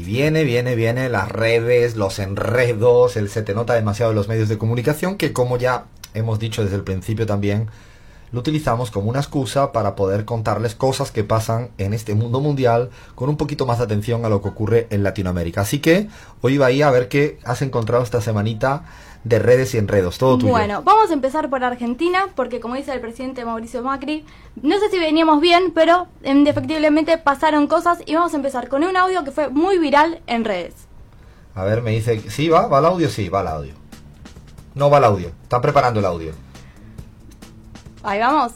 Y viene, viene, viene las redes, los enredos, el se te nota demasiado en los medios de comunicación que como ya hemos dicho desde el principio también, lo utilizamos como una excusa para poder contarles cosas que pasan en este mundo mundial con un poquito más de atención a lo que ocurre en Latinoamérica. Así que hoy va a ver qué has encontrado esta semanita de redes y enredos. Todo tuyo. Bueno, vamos a empezar por Argentina, porque como dice el presidente Mauricio Macri, no sé si veníamos bien, pero indefectiblemente pasaron cosas y vamos a empezar con un audio que fue muy viral en redes. A ver, me dice, ¿sí va? ¿Va el audio? Sí, va el audio. No va el audio, están preparando el audio. Ahí vamos.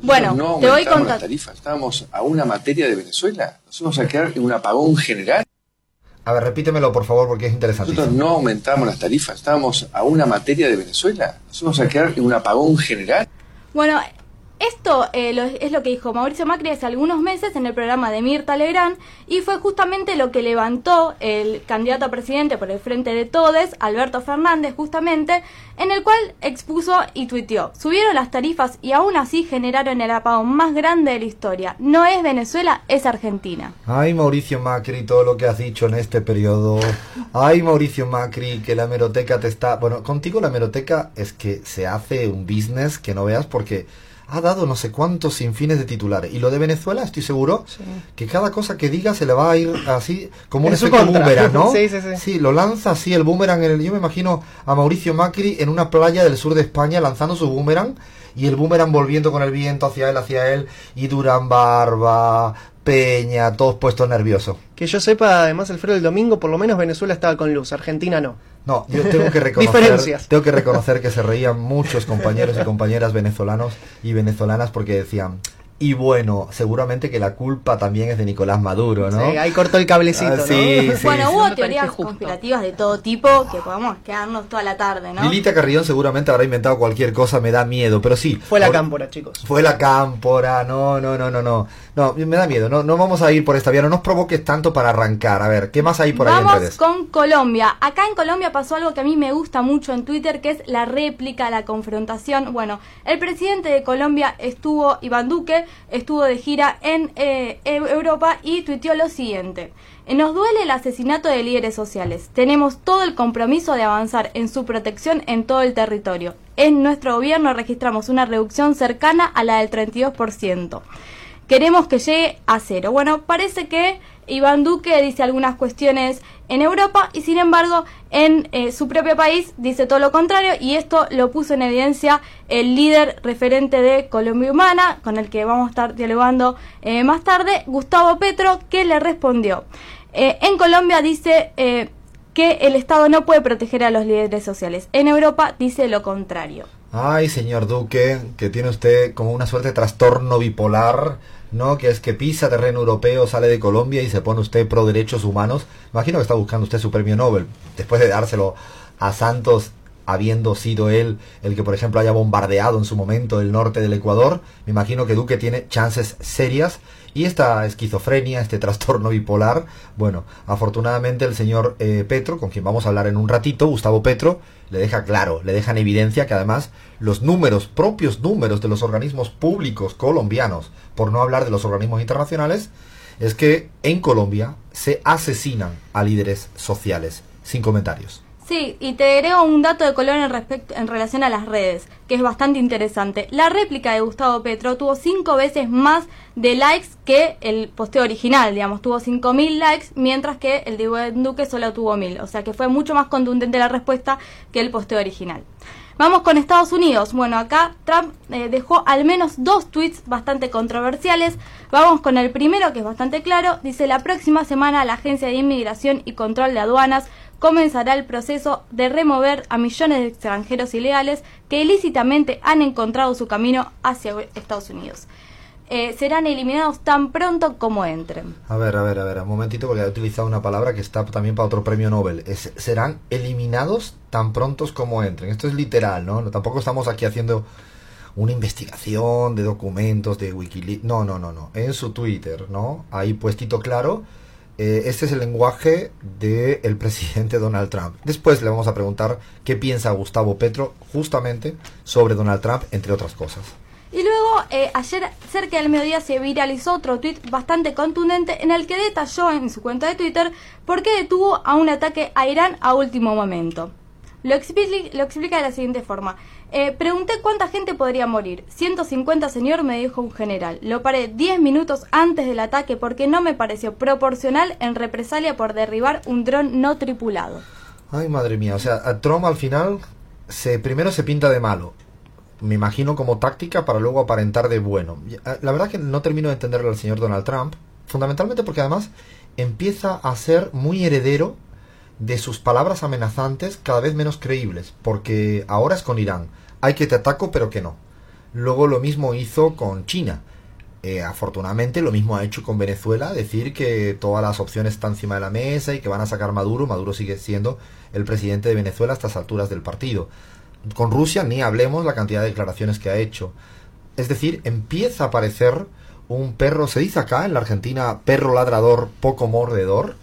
Bueno, no te voy contando. las tarifas, estábamos a una materia de Venezuela. Nos vamos a quedar en un apagón general. A ver, repítemelo por favor porque es interesante. Nosotros no aumentamos las tarifas, estábamos a una materia de Venezuela. Nos vamos a quedar en un apagón general. Bueno, esto eh, es lo que dijo Mauricio Macri hace algunos meses en el programa de Mirta Legrand y fue justamente lo que levantó el candidato a presidente por el frente de Todes, Alberto Fernández, justamente, en el cual expuso y tuiteó, subieron las tarifas y aún así generaron el apagón más grande de la historia. No es Venezuela, es Argentina. Ay, Mauricio Macri, todo lo que has dicho en este periodo. Ay, Mauricio Macri, que la meroteca te está... Bueno, contigo la meroteca es que se hace un business que no veas porque ha dado no sé cuántos sin fines de titulares. Y lo de Venezuela, estoy seguro que cada cosa que diga se le va a ir así, como un efecto boomerang, ¿no? Sí, sí, sí. Sí, lo lanza así el boomerang. En el, yo me imagino a Mauricio Macri en una playa del sur de España lanzando su boomerang y el boomerang volviendo con el viento hacia él, hacia él, y Durán Barba, Peña, todos puestos nerviosos. Que yo sepa, además, Alfredo, el domingo por lo menos Venezuela estaba con luz, Argentina no. No, yo tengo que reconocer, tengo que reconocer que se reían muchos compañeros y compañeras venezolanos y venezolanas porque decían, y bueno, seguramente que la culpa también es de Nicolás Maduro, ¿no? Sí, ahí cortó el cablecito, ah, sí, bueno, hubo teorías conspirativas de todo tipo que podemos quedarnos toda la tarde, ¿no? Lilita Carrión seguramente habrá inventado cualquier cosa, me da miedo, pero sí. Fue la cámpora, chicos. Fue la cámpora, no, no, no, no, no. No, me da miedo, no, no vamos a ir por esta vía, no nos provoques tanto para arrancar. A ver, ¿qué más hay por ahí en redes? con Colombia. Acá en Colombia pasó algo que a mí me gusta mucho en Twitter, que es la réplica, la confrontación. Bueno, el presidente de Colombia estuvo, Iván Duque, estuvo de gira en eh, Europa y tuiteó lo siguiente. Nos duele el asesinato de líderes sociales. Tenemos todo el compromiso de avanzar en su protección en todo el territorio. En nuestro gobierno registramos una reducción cercana a la del 32% queremos que llegue a cero. Bueno, parece que Iván Duque dice algunas cuestiones en Europa y sin embargo en eh, su propio país dice todo lo contrario y esto lo puso en evidencia el líder referente de Colombia Humana con el que vamos a estar dialogando eh, más tarde, Gustavo Petro, que le respondió. Eh, en Colombia dice que el Estado no puede proteger a los líderes sociales. En Europa dice lo contrario. Ay, señor Duque, que tiene usted como una suerte de trastorno bipolar ¿no? Que es que pisa terreno europeo, sale de Colombia y se pone usted pro derechos humanos. Imagino que está buscando usted su premio Nobel, después de dárselo a Santos habiendo sido él el que, por ejemplo, haya bombardeado en su momento el norte del Ecuador, me imagino que Duque tiene chances serias y esta esquizofrenia, este trastorno bipolar, bueno, afortunadamente el señor eh, Petro, con quien vamos a hablar en un ratito, Gustavo Petro, le deja claro, le deja en evidencia que además los números, propios números de los organismos públicos colombianos, por no hablar de los organismos internacionales, es que en Colombia se asesinan a líderes sociales. Sin comentarios. Sí, y te agrego un dato de color en, respecto, en relación a las redes, que es bastante interesante. La réplica de Gustavo Petro tuvo cinco veces más de likes que el posteo original, digamos, tuvo 5.000 likes, mientras que el de Duque solo tuvo 1.000. O sea que fue mucho más contundente la respuesta que el posteo original. Vamos con Estados Unidos. Bueno, acá Trump eh, dejó al menos dos tweets bastante controversiales. Vamos con el primero, que es bastante claro. Dice, la próxima semana la Agencia de Inmigración y Control de Aduanas comenzará el proceso de remover a millones de extranjeros ilegales que ilícitamente han encontrado su camino hacia Estados Unidos. Eh, serán eliminados tan pronto como entren. A ver, a ver, a ver, un momentito porque he utilizado una palabra que está también para otro premio Nobel. serán eliminados tan prontos como entren. Esto es literal, ¿no? Tampoco estamos aquí haciendo una investigación de documentos de Wikileaks. No, no, no, no. En su Twitter, ¿no? Ahí puestito claro eh, este es el lenguaje del presidente Donald Trump. Después le vamos a preguntar qué piensa Gustavo Petro justamente sobre Donald Trump, entre otras cosas. Y luego, eh, ayer cerca del mediodía se viralizó otro tuit bastante contundente en el que detalló en su cuenta de Twitter por qué detuvo a un ataque a Irán a último momento. Lo, expli- lo explica de la siguiente forma. Eh, pregunté cuánta gente podría morir. 150, señor, me dijo un general. Lo paré 10 minutos antes del ataque porque no me pareció proporcional en represalia por derribar un dron no tripulado. Ay, madre mía. O sea, a Trump al final se primero se pinta de malo. Me imagino como táctica para luego aparentar de bueno. Eh, La verdad que no termino de entenderlo al señor Donald Trump. Fundamentalmente porque además empieza a ser muy heredero de sus palabras amenazantes cada vez menos creíbles. Porque ahora es con Irán. Hay que te ataco pero que no. Luego lo mismo hizo con China. Eh, afortunadamente lo mismo ha hecho con Venezuela, decir que todas las opciones están encima de la mesa y que van a sacar Maduro. Maduro sigue siendo el presidente de Venezuela a estas alturas del partido. Con Rusia ni hablemos la cantidad de declaraciones que ha hecho. Es decir, empieza a aparecer un perro, se dice acá en la Argentina, perro ladrador poco mordedor.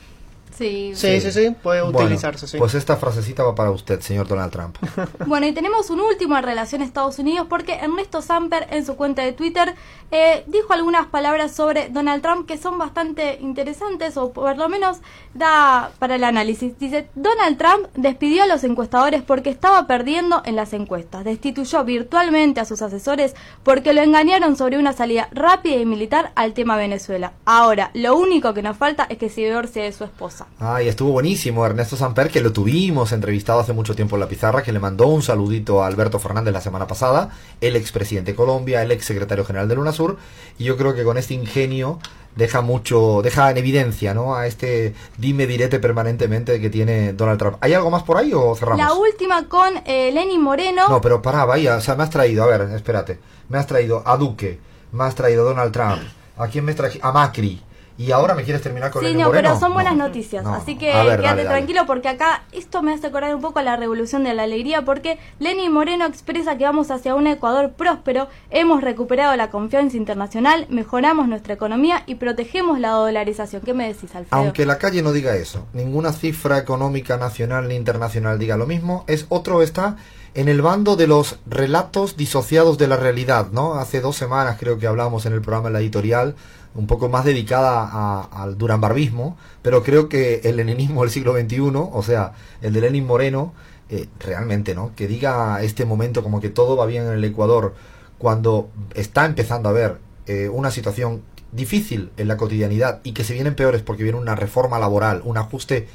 Sí. Sí, sí, sí, puede Bueno, utilizarse, sí. Pues esta frasecita va para usted, señor Donald Trump. Bueno, y tenemos un último en relación a Estados Unidos porque Ernesto Samper en su cuenta de Twitter eh, dijo algunas palabras sobre Donald Trump que son bastante interesantes o por lo menos da para el análisis. Dice, Donald Trump despidió a los encuestadores porque estaba perdiendo en las encuestas. Destituyó virtualmente a sus asesores porque lo engañaron sobre una salida rápida y militar al tema Venezuela. Ahora, lo único que nos falta es que se divorcie de su esposa. Ay, estuvo buenísimo Ernesto Samper, que lo tuvimos entrevistado hace mucho tiempo en la pizarra, que le mandó un saludito a Alberto Fernández la semana pasada, el expresidente de Colombia, el ex secretario general del UNASUR, y yo creo que con este ingenio deja mucho, deja en evidencia, ¿no? A este dime direte permanentemente que tiene Donald Trump. ¿Hay algo más por ahí o cerramos? La última con eh, Lenin Moreno. No, pero pará, vaya, o sea, me has traído, a ver, espérate, me has traído a Duque, me has traído a Donald Trump, ¿a quién me traje? A Macri. Y ahora me quieres terminar con Sí, Lenin no, Moreno. pero son buenas No, noticias. no. Así que ver, quédate dale, dale. tranquilo porque acá esto me hace acordar un poco a la revolución de la alegría porque Lenin Moreno expresa que vamos hacia un Ecuador próspero, hemos recuperado la confianza internacional, mejoramos nuestra economía y protegemos la dolarización. ¿Qué me decís, Alfredo? Aunque la calle no diga eso, ninguna cifra económica nacional ni internacional diga lo mismo, es otro está en el bando de los relatos disociados de la realidad, ¿no? Hace dos semanas creo que hablamos en el programa la editorial, un poco más dedicada a- al duranbarbismo, pero creo que el leninismo del siglo XXI, o sea, el de Lenin Moreno, eh, realmente, ¿no? Que diga este momento como que todo va bien en el Ecuador, cuando está empezando a haber eh, una situación difícil en la cotidianidad y que se vienen peores porque viene una reforma laboral, un ajuste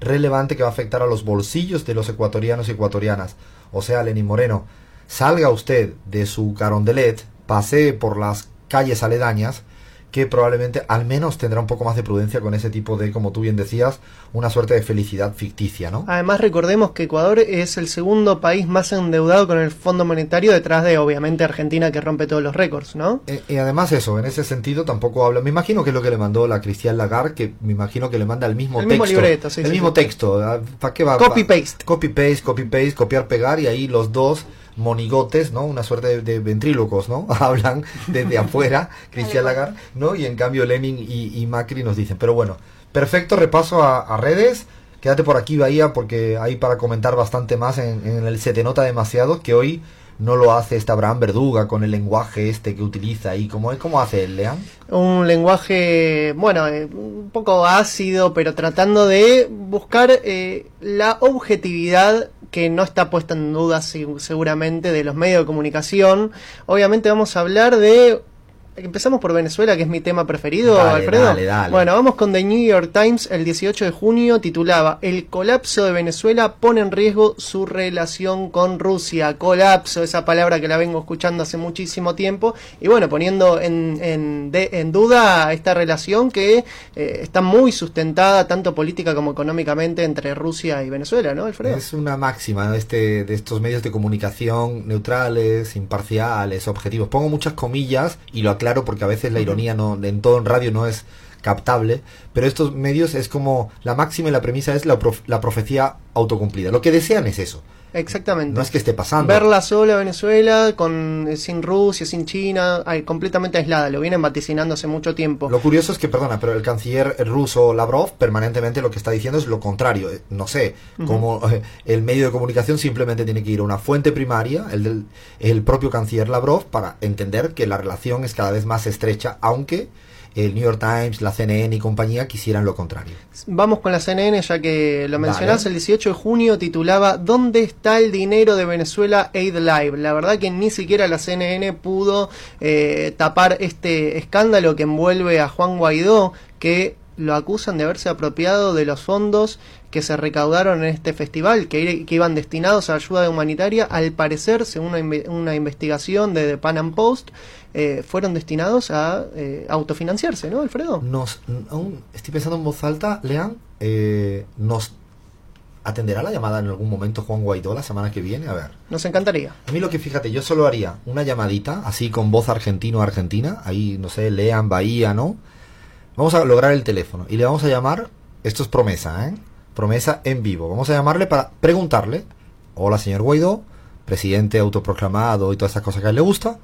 relevante que va a afectar a los bolsillos de los ecuatorianos y ecuatorianas. O sea, Lenín Moreno, salga usted de su carondelet, pasee por las calles aledañas, que probablemente al menos tendrá un poco más de prudencia con ese tipo de, como tú bien decías, una suerte de felicidad ficticia, ¿no? Además, recordemos que Ecuador es el segundo país más endeudado con el Fondo Monetario detrás de, obviamente, Argentina que rompe todos los récords, ¿no? Eh, y además eso, en ese sentido tampoco habla. Me imagino que es lo que le mandó la Cristian Lagarde, que me imagino que le manda el mismo El texto. mismo libreto, sí, el sí, mismo sí. texto. ¿Para qué va? Copy paste. Copy paste, copy paste, copiar pegar y ahí los dos monigotes, ¿no? Una suerte de, de ventrílocos, ¿no? Hablan desde afuera, Cristian Lagarde, ¿no? Y en cambio Lenin y, y Macri nos dicen. Pero bueno, perfecto repaso a, a redes. Quédate por aquí, Bahía, porque hay para comentar bastante más en, en el Se Te Nota Demasiado, que hoy no lo hace este Abraham Verduga con el lenguaje este que utiliza ahí. ¿Cómo, cómo hace él, Lean? Un lenguaje, bueno, eh, un poco ácido, pero tratando de buscar eh, la objetividad que no está puesta en duda se- seguramente de los medios de comunicación. Obviamente vamos a hablar de... Empezamos por Venezuela, que es mi tema preferido, Dale, Alfredo. dale, dale. Bueno, vamos con The New York Times el 18 de junio, titulaba El colapso de Venezuela pone en riesgo su relación con Rusia. Colapso, esa palabra que la vengo escuchando hace muchísimo tiempo. Y bueno, poniendo en, en, de- en duda esta relación que eh, está muy sustentada, tanto política como económicamente, entre Rusia y Venezuela, ¿no, Alfredo? Es una máxima ¿no? este, de estos medios de comunicación neutrales, imparciales, objetivos. Pongo muchas comillas y lo aclaro porque a veces la ironía no, en todo en radio no es captable, pero estos medios es como la máxima y la premisa es la, prof- la profecía autocumplida. Lo que desean es eso, Exactamente. No es que esté pasando. Verla sola Venezuela, con, eh, sin Rusia, sin China, ay, completamente aislada. Lo vienen vaticinando hace mucho tiempo. Lo curioso es que, perdona, pero el canciller ruso Lavrov permanentemente lo que está diciendo es lo contrario. Eh, No sé, como eh, el medio de comunicación simplemente tiene que ir a una fuente primaria, el del el propio canciller Lavrov, para entender que la relación es cada vez más estrecha, aunque el New York Times, la CNN y compañía quisieran lo contrario. Vamos con la CNN, ya que lo Dale. mencionás, el 18 de junio titulaba ¿Dónde está el dinero de Venezuela Aid Live? La verdad que ni siquiera la CNN pudo eh, tapar este escándalo que envuelve a Juan Guaidó, que lo acusan de haberse apropiado de los fondos que se recaudaron en este festival, que, iban destinados a ayuda humanitaria. Al parecer, según una investigación de The Pan Am Post, eh, fueron destinados a eh, autofinanciarse, ¿no, Alfredo? Nos, aún estoy pensando en voz alta, Lean, eh, nos atenderá la llamada en algún momento Juan Guaidó la semana que viene, a ver. Nos encantaría. A mí lo que fíjate, yo solo haría una llamadita, así con voz argentino-argentina, ahí, no sé, lean Bahía, ¿no? Vamos a lograr el teléfono y le vamos a llamar, esto es promesa, ¿eh? Promesa en vivo. Vamos a llamarle para preguntarle, hola señor Guaidó, presidente autoproclamado y todas esas cosas que a él le gusta,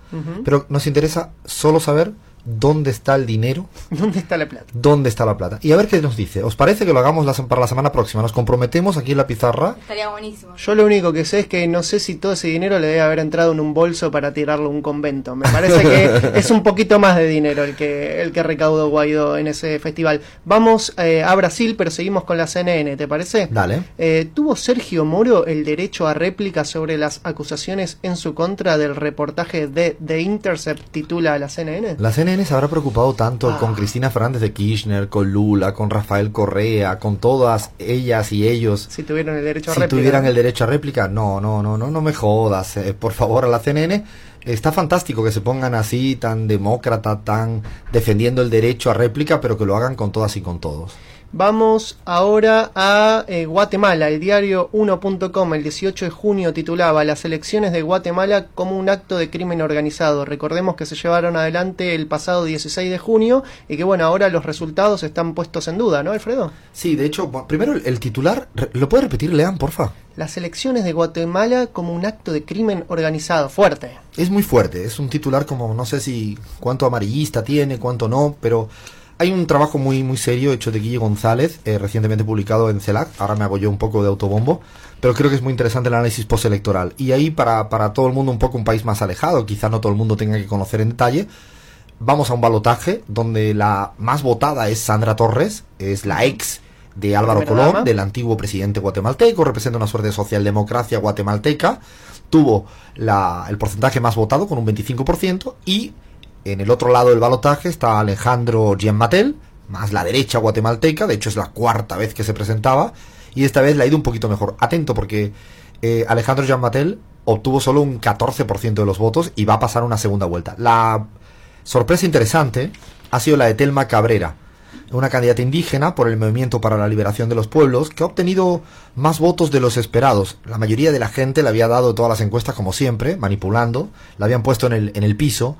pero nos interesa solo saber dónde está el dinero ¿Dónde está la plata? dónde está la plata. Y a ver qué nos dice. ¿Os parece que lo hagamos la para la semana próxima? Nos comprometemos aquí en la pizarra. Estaría buenísimo. Yo lo único que sé es que no sé si todo ese dinero le debe haber entrado en un bolso para tirarlo a un convento. Me parece que es un poquito más de dinero el que, el que recaudó Guaidó en ese festival. Vamos eh, a Brasil, pero seguimos con la CNN, ¿te parece? Dale. Eh, ¿Tuvo Sergio Moro el derecho a réplica sobre las acusaciones en su contra del reportaje de The Intercept, titula la CNN? La CNN se habrá preocupado tanto Ah. con Cristina Fernández de Kirchner, con Lula, con Rafael Correa, con todas ellas y ellos. Si tuvieron el derecho a Si réplica. tuvieran el derecho a réplica, no, no, no, no, no me jodas, eh, por favor, a la CNN. Está fantástico que se pongan así, tan demócrata, tan defendiendo el derecho a réplica, pero que lo hagan con todas y con todos. Vamos ahora a eh, Guatemala. El diario 1.com el 18 de junio titulaba Las elecciones de Guatemala como un acto de crimen organizado. Recordemos que se llevaron adelante el pasado 16 de junio y que bueno, ahora los resultados están puestos en duda, ¿no, Alfredo? Sí, de hecho, primero el, titular, ¿lo puede repetir, Lean, porfa? Las elecciones de Guatemala como un acto de crimen organizado. Fuerte. Es muy fuerte, es un titular como no sé si cuánto amarillista tiene, cuánto no, pero hay un trabajo muy muy serio hecho de Guille González, eh, recientemente publicado en CELAC, ahora me hago yo un poco de autobombo, pero creo que es muy interesante el análisis postelectoral. Y ahí para, para todo el mundo un poco un país más alejado, quizá no todo el mundo tenga que conocer en detalle, vamos a un balotaje donde la más votada es Sandra Torres, es la ex de Álvaro Colón, dama. del antiguo presidente guatemalteco, representa una suerte de socialdemocracia guatemalteca, tuvo la- el porcentaje más votado con un 25% y en el otro lado del balotaje está Alejandro Gianmatel, más la derecha guatemalteca, de hecho es la cuarta vez que se presentaba y esta vez le ha ido un poquito mejor. Atento porque eh, Alejandro Gianmatel obtuvo solo un 14% de los votos y va a pasar una segunda vuelta. La sorpresa interesante ha sido la de Telma Cabrera, una candidata indígena por el Movimiento para la Liberación de los Pueblos, que ha obtenido más votos de los esperados. La mayoría de la gente le había dado todas las encuestas como siempre, manipulando, la habían puesto en el, en el piso,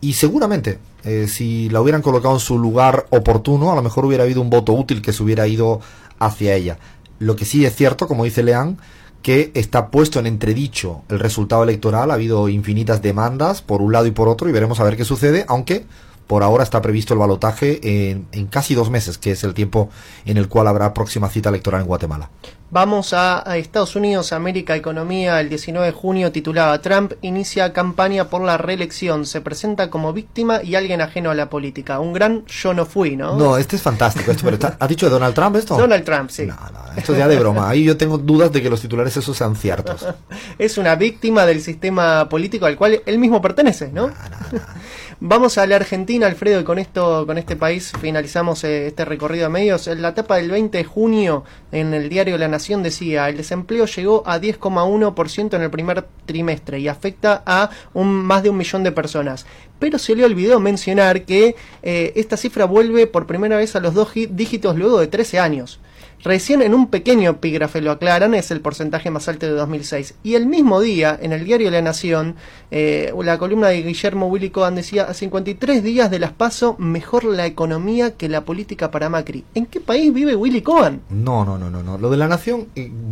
y seguramente, eh, si la hubieran colocado en su lugar oportuno, a lo mejor hubiera habido un voto útil que se hubiera ido hacia ella. Lo que sí es cierto, como dice Leán, que está puesto en entredicho el resultado electoral. Ha habido infinitas demandas por un lado y por otro y veremos a ver qué sucede, aunque por ahora está previsto el balotaje en, en casi dos meses, que es el tiempo en el cual habrá próxima cita electoral en Guatemala. Vamos a, a Estados Unidos, América, Economía. El 19 de junio titulaba Trump inicia campaña por la reelección. Se presenta como víctima y alguien ajeno a la política. Un gran yo no fui, ¿no? No, este es fantástico. Esto, pero está- ¿Has dicho de Donald Trump esto? Donald Trump, sí. No, no, esto es ya de broma. Ahí yo tengo dudas de que los titulares esos sean ciertos. Es una víctima del sistema político al cual él mismo pertenece, ¿no? Vamos a la Argentina, Alfredo, y con esto, con este país finalizamos eh, este recorrido a medios. En la etapa del 20 de junio, en el diario La Nación decía, el desempleo llegó a 10,1% en el primer trimestre y afecta a un, más de un millón de personas. Pero se le olvidó mencionar que eh, esta cifra vuelve por primera vez a los dos gi- dígitos luego de 13 años. Recién en un pequeño epígrafe lo aclaran, es el porcentaje más alto de 2006. Y el mismo día, en el diario La Nación, eh, la columna de Guillermo Willy Cohen decía, a 53 días de las PASO, mejor la economía que la política para Macri. ¿En qué país vive Willy Cohen? No, no, no, no, no. Lo de La Nación,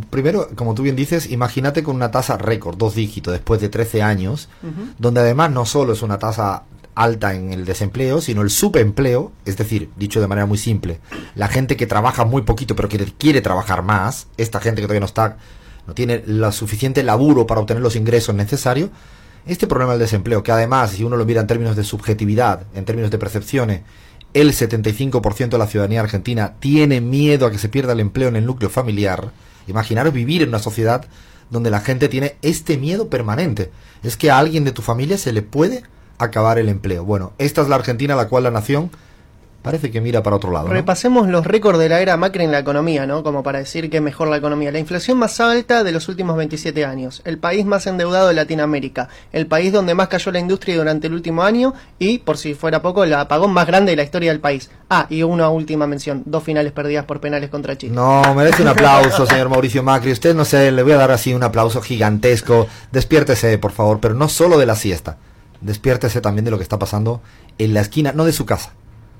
primero, como tú bien dices, imagínate con una tasa récord, dos dígitos, después de 13 años, donde además no solo es una tasa alta en el desempleo, sino el subempleo, es decir, dicho de manera muy simple, la gente que trabaja muy poquito pero que quiere trabajar más, esta gente que todavía no está, no tiene la suficiente laburo para obtener los ingresos necesarios, este problema del desempleo, que además, si uno lo mira en términos de subjetividad, en términos de percepciones, el 75% de la ciudadanía argentina tiene miedo a que se pierda el empleo en el núcleo familiar. Imaginaros vivir en una sociedad donde la gente tiene este miedo permanente. Es que a alguien de tu familia se le puede acabar el empleo. Bueno, esta es la Argentina a la cual la nación parece que mira para otro lado. Repasemos los récords de la era Macri en la economía, ¿no? Como para decir que mejor la economía. La inflación más alta de los últimos 27 años. El país más endeudado de Latinoamérica. El país donde más cayó la industria durante el último año. Y, por si fuera poco, el apagón más grande de la historia del país. Ah, y una última mención. Dos finales perdidas por penales contra Chile. No, merece un aplauso, señor Mauricio Macri. Usted, no sé, le voy a dar así un aplauso gigantesco. Despiértese, por favor, pero no solo de la siesta despiértese también de lo que está pasando en la esquina, no de su casa,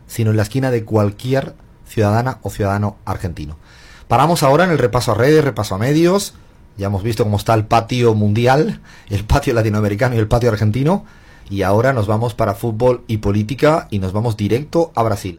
sino en la esquina de cualquier ciudadana o ciudadano argentino. Paramos ahora en el repaso a redes, repaso a medios. Ya hemos visto cómo está el patio mundial, el patio latinoamericano y el patio argentino. Y ahora nos vamos para fútbol y política y nos vamos directo a Brasil.